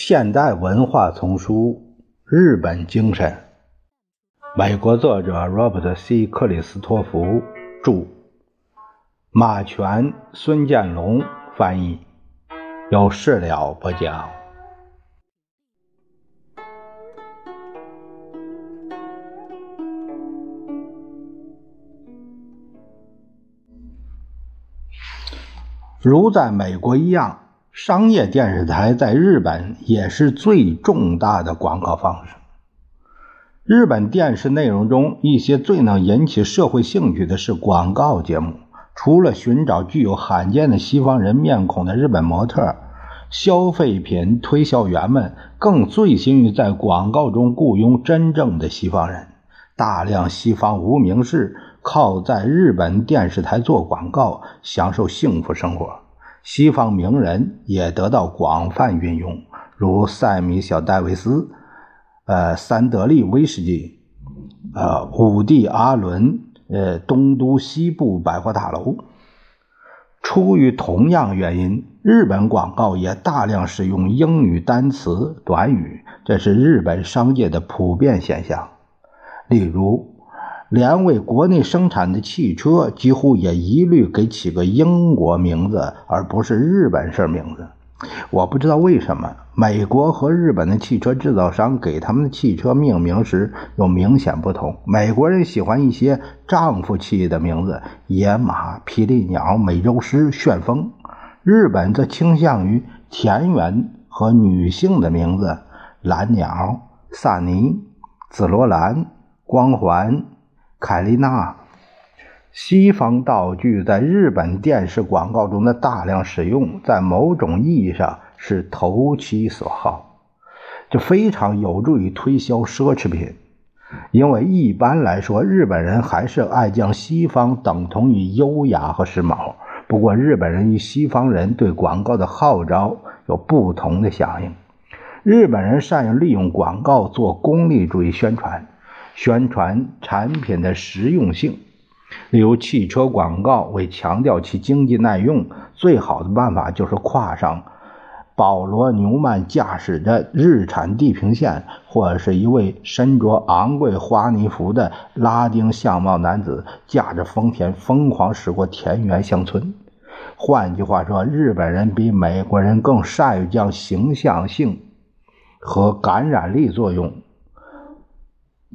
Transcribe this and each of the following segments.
现代文化丛书《日本精神》，美国作者 Robert C. 克里斯托弗著，马全、孙建龙翻译，有事了不讲。如在美国一样。商业电视台在日本也是最重大的广告方式。日本电视内容中一些最能引起社会兴趣的是广告节目。除了寻找具有罕见的西方人面孔的日本模特，消费品推销员们更醉心于在广告中雇佣真正的西方人。大量西方无名氏靠在日本电视台做广告，享受幸福生活。西方名人也得到广泛运用，如塞米小戴维斯、呃三得利威士忌、呃五帝阿伦、呃东都西部百货大楼。出于同样原因，日本广告也大量使用英语单词短语，这是日本商界的普遍现象。例如。连为国内生产的汽车，几乎也一律给起个英国名字，而不是日本式名字。我不知道为什么，美国和日本的汽车制造商给他们的汽车命名时有明显不同。美国人喜欢一些丈夫气的名字，野马、霹雳鸟、美洲狮、旋风；日本则倾向于田园和女性的名字，蓝鸟、萨尼、紫罗兰、光环。凯丽娜，西方道具在日本电视广告中的大量使用，在某种意义上是投其所好，这非常有助于推销奢侈品。因为一般来说，日本人还是爱将西方等同于优雅和时髦。不过，日本人与西方人对广告的号召有不同的响应。日本人善于利用广告做功利主义宣传。宣传产品的实用性，例如汽车广告，为强调其经济耐用，最好的办法就是跨上保罗·纽曼驾驶的日产地平线，或者是一位身着昂贵花呢服的拉丁相貌男子驾着丰田疯狂驶过田园乡村。换句话说，日本人比美国人更善于将形象性和感染力作用。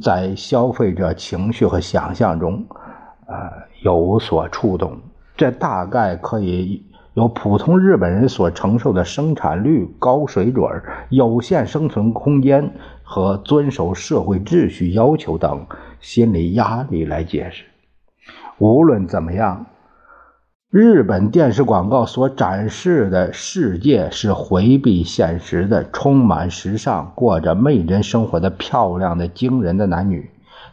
在消费者情绪和想象中，呃，有所触动。这大概可以由普通日本人所承受的生产率高水准、有限生存空间和遵守社会秩序要求等心理压力来解释。无论怎么样。日本电视广告所展示的世界是回避现实的、充满时尚、过着媚人生活的漂亮的、惊人的男女。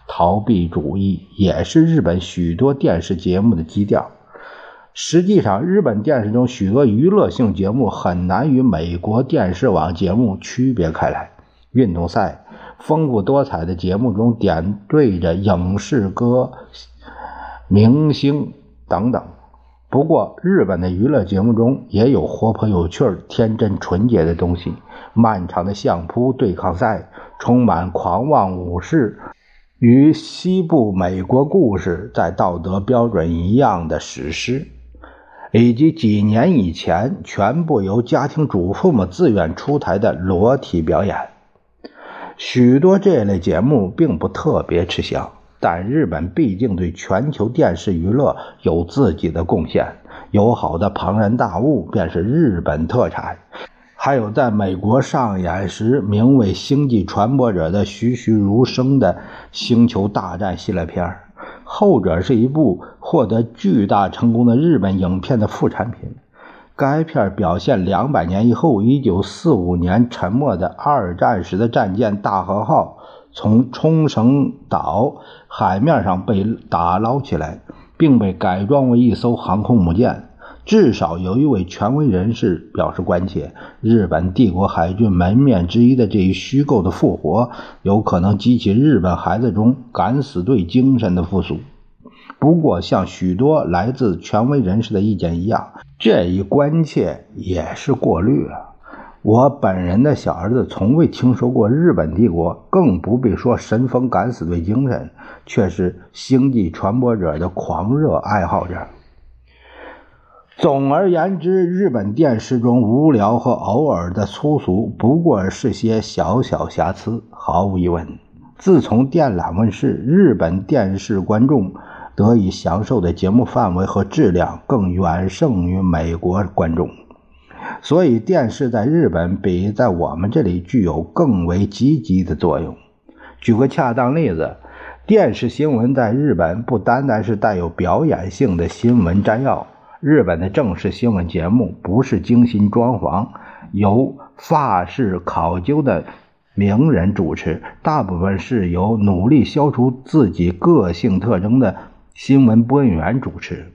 逃避主义也是日本许多电视节目的基调。实际上，日本电视中许多娱乐性节目很难与美国电视网节目区别开来。运动赛、丰富多彩的节目中点缀着影视歌、明星等等。不过，日本的娱乐节目中也有活泼有趣、天真纯洁的东西。漫长的相扑对抗赛，充满狂妄武士，与西部美国故事在道德标准一样的史诗，以及几年以前全部由家庭主妇们自愿出台的裸体表演，许多这类节目并不特别吃香。但日本毕竟对全球电视娱乐有自己的贡献，有好的庞然大物便是日本特产。还有在美国上演时名为《星际传播者》的栩栩如生的《星球大战》系列片后者是一部获得巨大成功的日本影片的副产品。该片表现两百年以后，1945年沉没的二战时的战舰大和号。从冲绳岛海面上被打捞起来，并被改装为一艘航空母舰。至少有一位权威人士表示关切：日本帝国海军门面之一的这一虚构的复活，有可能激起日本孩子中敢死队精神的复苏。不过，像许多来自权威人士的意见一样，这一关切也是过滤了。我本人的小儿子从未听说过日本帝国，更不必说神风敢死队精神，却是星际传播者的狂热爱好者。总而言之，日本电视中无聊和偶尔的粗俗，不过是些小小瑕疵。毫无疑问，自从电缆问世，日本电视观众得以享受的节目范围和质量，更远胜于美国观众。所以，电视在日本比在我们这里具有更为积极的作用。举个恰当例子，电视新闻在日本不单单是带有表演性的新闻摘要，日本的正式新闻节目不是精心装潢、由发式考究的名人主持，大部分是由努力消除自己个性特征的新闻播音员主持。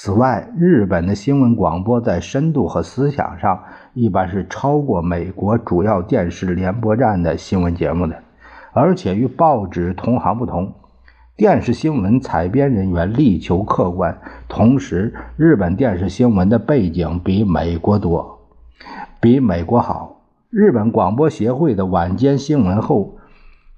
此外，日本的新闻广播在深度和思想上一般是超过美国主要电视联播站的新闻节目的，而且与报纸同行不同，电视新闻采编人员力求客观，同时日本电视新闻的背景比美国多，比美国好。日本广播协会的晚间新闻后。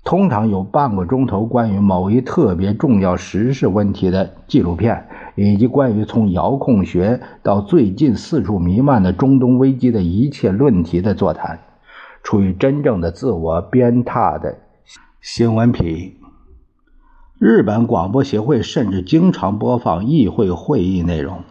通常有半个钟头关于某一特别重要时事问题的纪录片，以及关于从遥控学到最近四处弥漫的中东危机的一切论题的座谈，处于真正的自我鞭挞的新闻皮。日本广播协会甚至经常播放议会会议内容。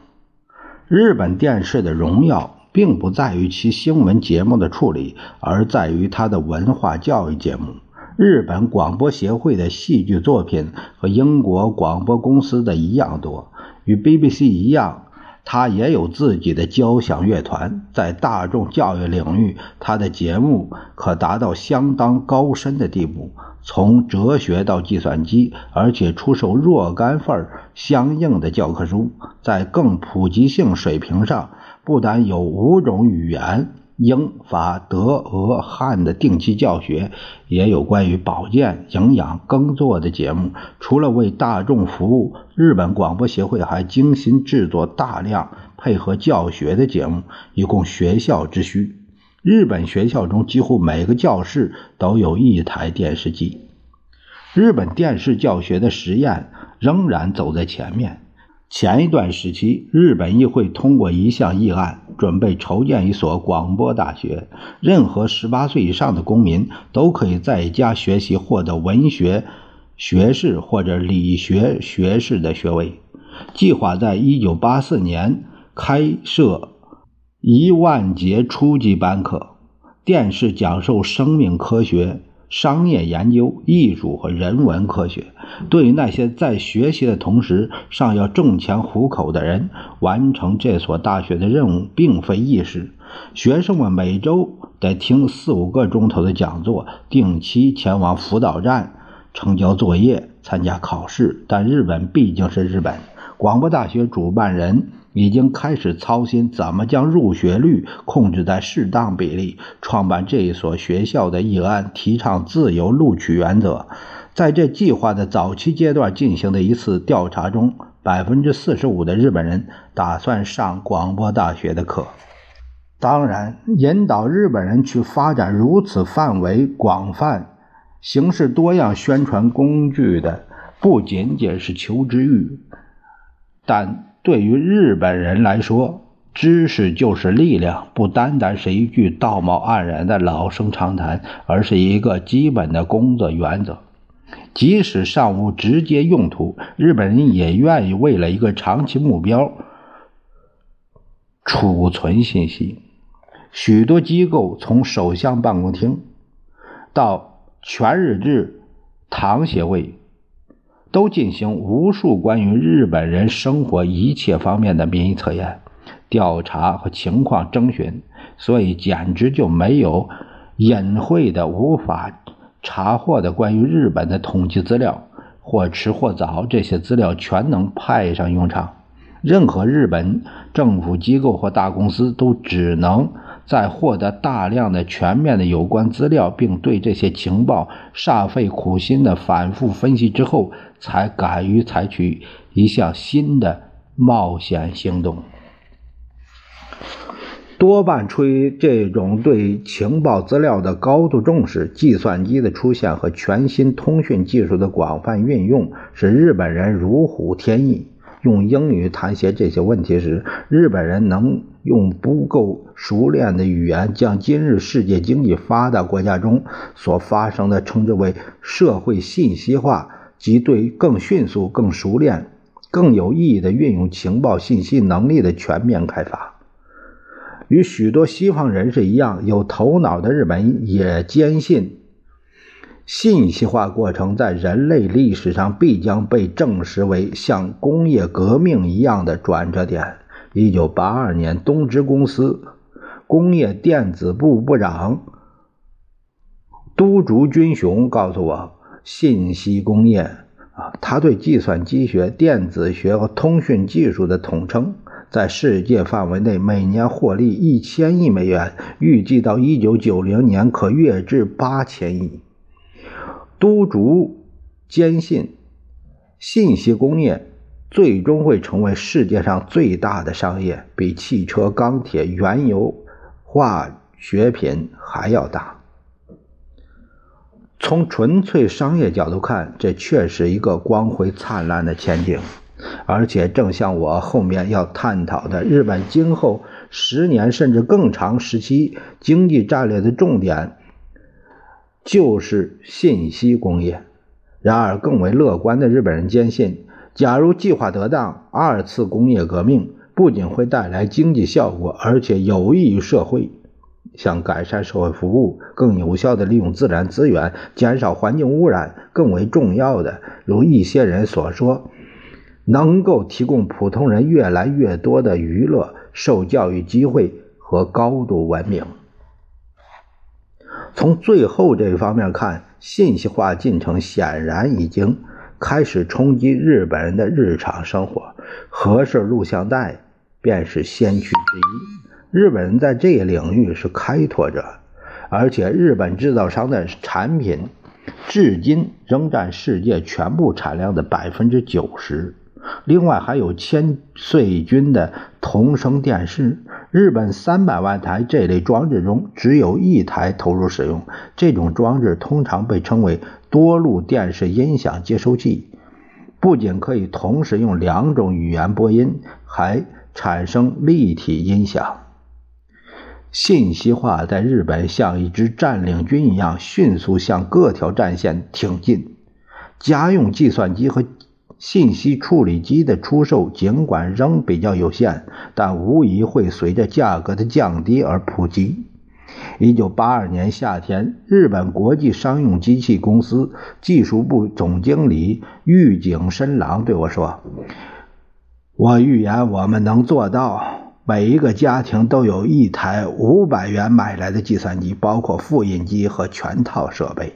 日本电视的荣耀并不在于其新闻节目的处理，而在于它的文化教育节目。日本广播协会的戏剧作品和英国广播公司的一样多，与 BBC 一样，它也有自己的交响乐团。在大众教育领域，它的节目可达到相当高深的地步，从哲学到计算机，而且出售若干份相应的教科书。在更普及性水平上，不但有五种语言。英法德俄汉的定期教学，也有关于保健、营养、耕作的节目。除了为大众服务，日本广播协会还精心制作大量配合教学的节目，以供学校之需。日本学校中几乎每个教室都有一台电视机。日本电视教学的实验仍然走在前面。前一段时期，日本议会通过一项议案，准备筹建一所广播大学。任何十八岁以上的公民都可以在家学习，获得文学学士或者理学学士的学位。计划在一九八四年开设一万节初级班课，电视讲授生命科学。商业研究、艺术和人文科学，对于那些在学习的同时尚要挣钱糊口的人，完成这所大学的任务并非易事。学生们每周得听四五个钟头的讲座，定期前往辅导站成交作业、参加考试。但日本毕竟是日本，广播大学主办人。已经开始操心怎么将入学率控制在适当比例。创办这一所学校的议案提倡自由录取原则。在这计划的早期阶段进行的一次调查中，百分之四十五的日本人打算上广播大学的课。当然，引导日本人去发展如此范围广泛、形式多样宣传工具的，不仅仅是求知欲，但。对于日本人来说，知识就是力量，不单单是一句道貌岸然的老生常谈，而是一个基本的工作原则。即使尚无直接用途，日本人也愿意为了一个长期目标储存信息。许多机构，从首相办公厅到全日制堂协会。都进行无数关于日本人生活一切方面的民意测验、调查和情况征询，所以简直就没有隐晦的、无法查获的关于日本的统计资料。或迟或早，这些资料全能派上用场。任何日本政府机构或大公司都只能。在获得大量的全面的有关资料，并对这些情报煞费苦心的反复分析之后，才敢于采取一项新的冒险行动。多半出于这种对情报资料的高度重视，计算机的出现和全新通讯技术的广泛运用，使日本人如虎添翼。用英语谈些这些问题时，日本人能用不够熟练的语言，将今日世界经济发达国家中所发生的称之为社会信息化，即对更迅速、更熟练、更有意义的运用情报信息能力的全面开发。与许多西方人士一样，有头脑的日本也坚信。信息化过程在人类历史上必将被证实为像工业革命一样的转折点。一九八二年，东芝公司工业电子部部长都竹君雄告诉我，信息工业啊，他对计算机学、电子学和通讯技术的统称，在世界范围内每年获利一千亿美元，预计到一九九零年可跃至八千亿。都竹坚信，信息工业最终会成为世界上最大的商业，比汽车、钢铁、原油、化学品还要大。从纯粹商业角度看，这确是一个光辉灿烂的前景。而且，正像我后面要探讨的，日本今后十年甚至更长时期经济战略的重点。就是信息工业。然而，更为乐观的日本人坚信，假如计划得当，二次工业革命不仅会带来经济效果，而且有益于社会，像改善社会服务、更有效地利用自然资源、减少环境污染，更为重要的，如一些人所说，能够提供普通人越来越多的娱乐、受教育机会和高度文明。从最后这一方面看，信息化进程显然已经开始冲击日本人的日常生活。盒式录像带便是先驱之一。日本人在这一领域是开拓者，而且日本制造商的产品至今仍占世界全部产量的百分之九十。另外还有千岁君的同声电视，日本三百万台这类装置中只有一台投入使用。这种装置通常被称为多路电视音响接收器，不仅可以同时用两种语言播音，还产生立体音响。信息化在日本像一支占领军一样，迅速向各条战线挺进。家用计算机和信息处理机的出售尽管仍比较有限，但无疑会随着价格的降低而普及。一九八二年夏天，日本国际商用机器公司技术部总经理玉井深郎对我说：“我预言我们能做到，每一个家庭都有一台五百元买来的计算机，包括复印机和全套设备。”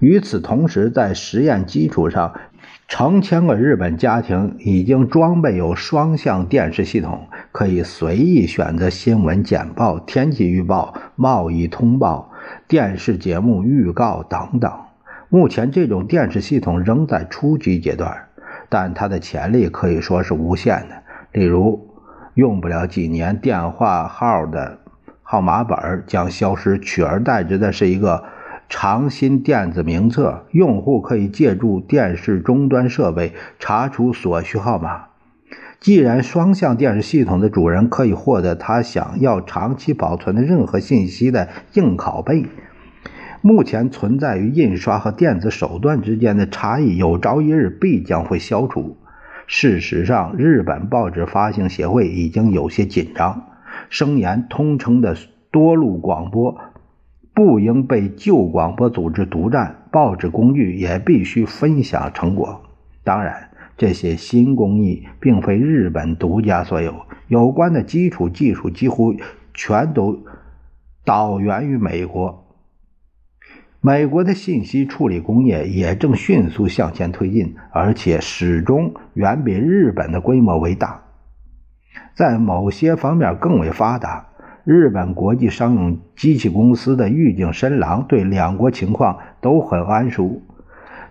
与此同时，在实验基础上。成千个日本家庭已经装备有双向电视系统，可以随意选择新闻简报、天气预报、贸易通报、电视节目预告等等。目前，这种电视系统仍在初级阶段，但它的潜力可以说是无限的。例如，用不了几年，电话号的号码本将消失，取而代之的是一个。长新电子名册，用户可以借助电视终端设备查出所需号码。既然双向电视系统的主人可以获得他想要长期保存的任何信息的硬拷贝，目前存在于印刷和电子手段之间的差异，有朝一日必将会消除。事实上，日本报纸发行协会已经有些紧张，声言通称的多路广播。不应被旧广播组织独占，报纸工具也必须分享成果。当然，这些新工艺并非日本独家所有，有关的基础技术几乎全都导源于美国。美国的信息处理工业也正迅速向前推进，而且始终远比日本的规模为大，在某些方面更为发达。日本国际商用机器公司的狱警深郎对两国情况都很谙熟。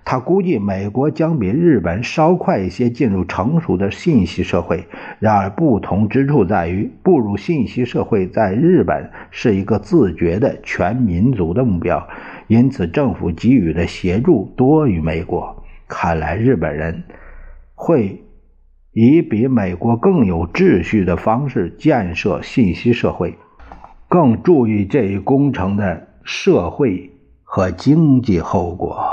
他估计美国将比日本稍快一些进入成熟的信息社会。然而，不同之处在于，步入信息社会在日本是一个自觉的全民族的目标，因此政府给予的协助多于美国。看来，日本人会以比美国更有秩序的方式建设信息社会，更注意这一工程的社会和经济后果。